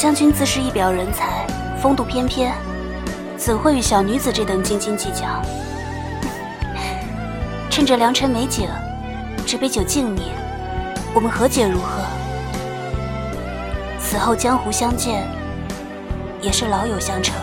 将军自是一表人才风度翩翩。怎会与小女子这等斤斤计较趁着良辰美景这杯酒敬你。我们和解如何？此后江湖相见也是老友相称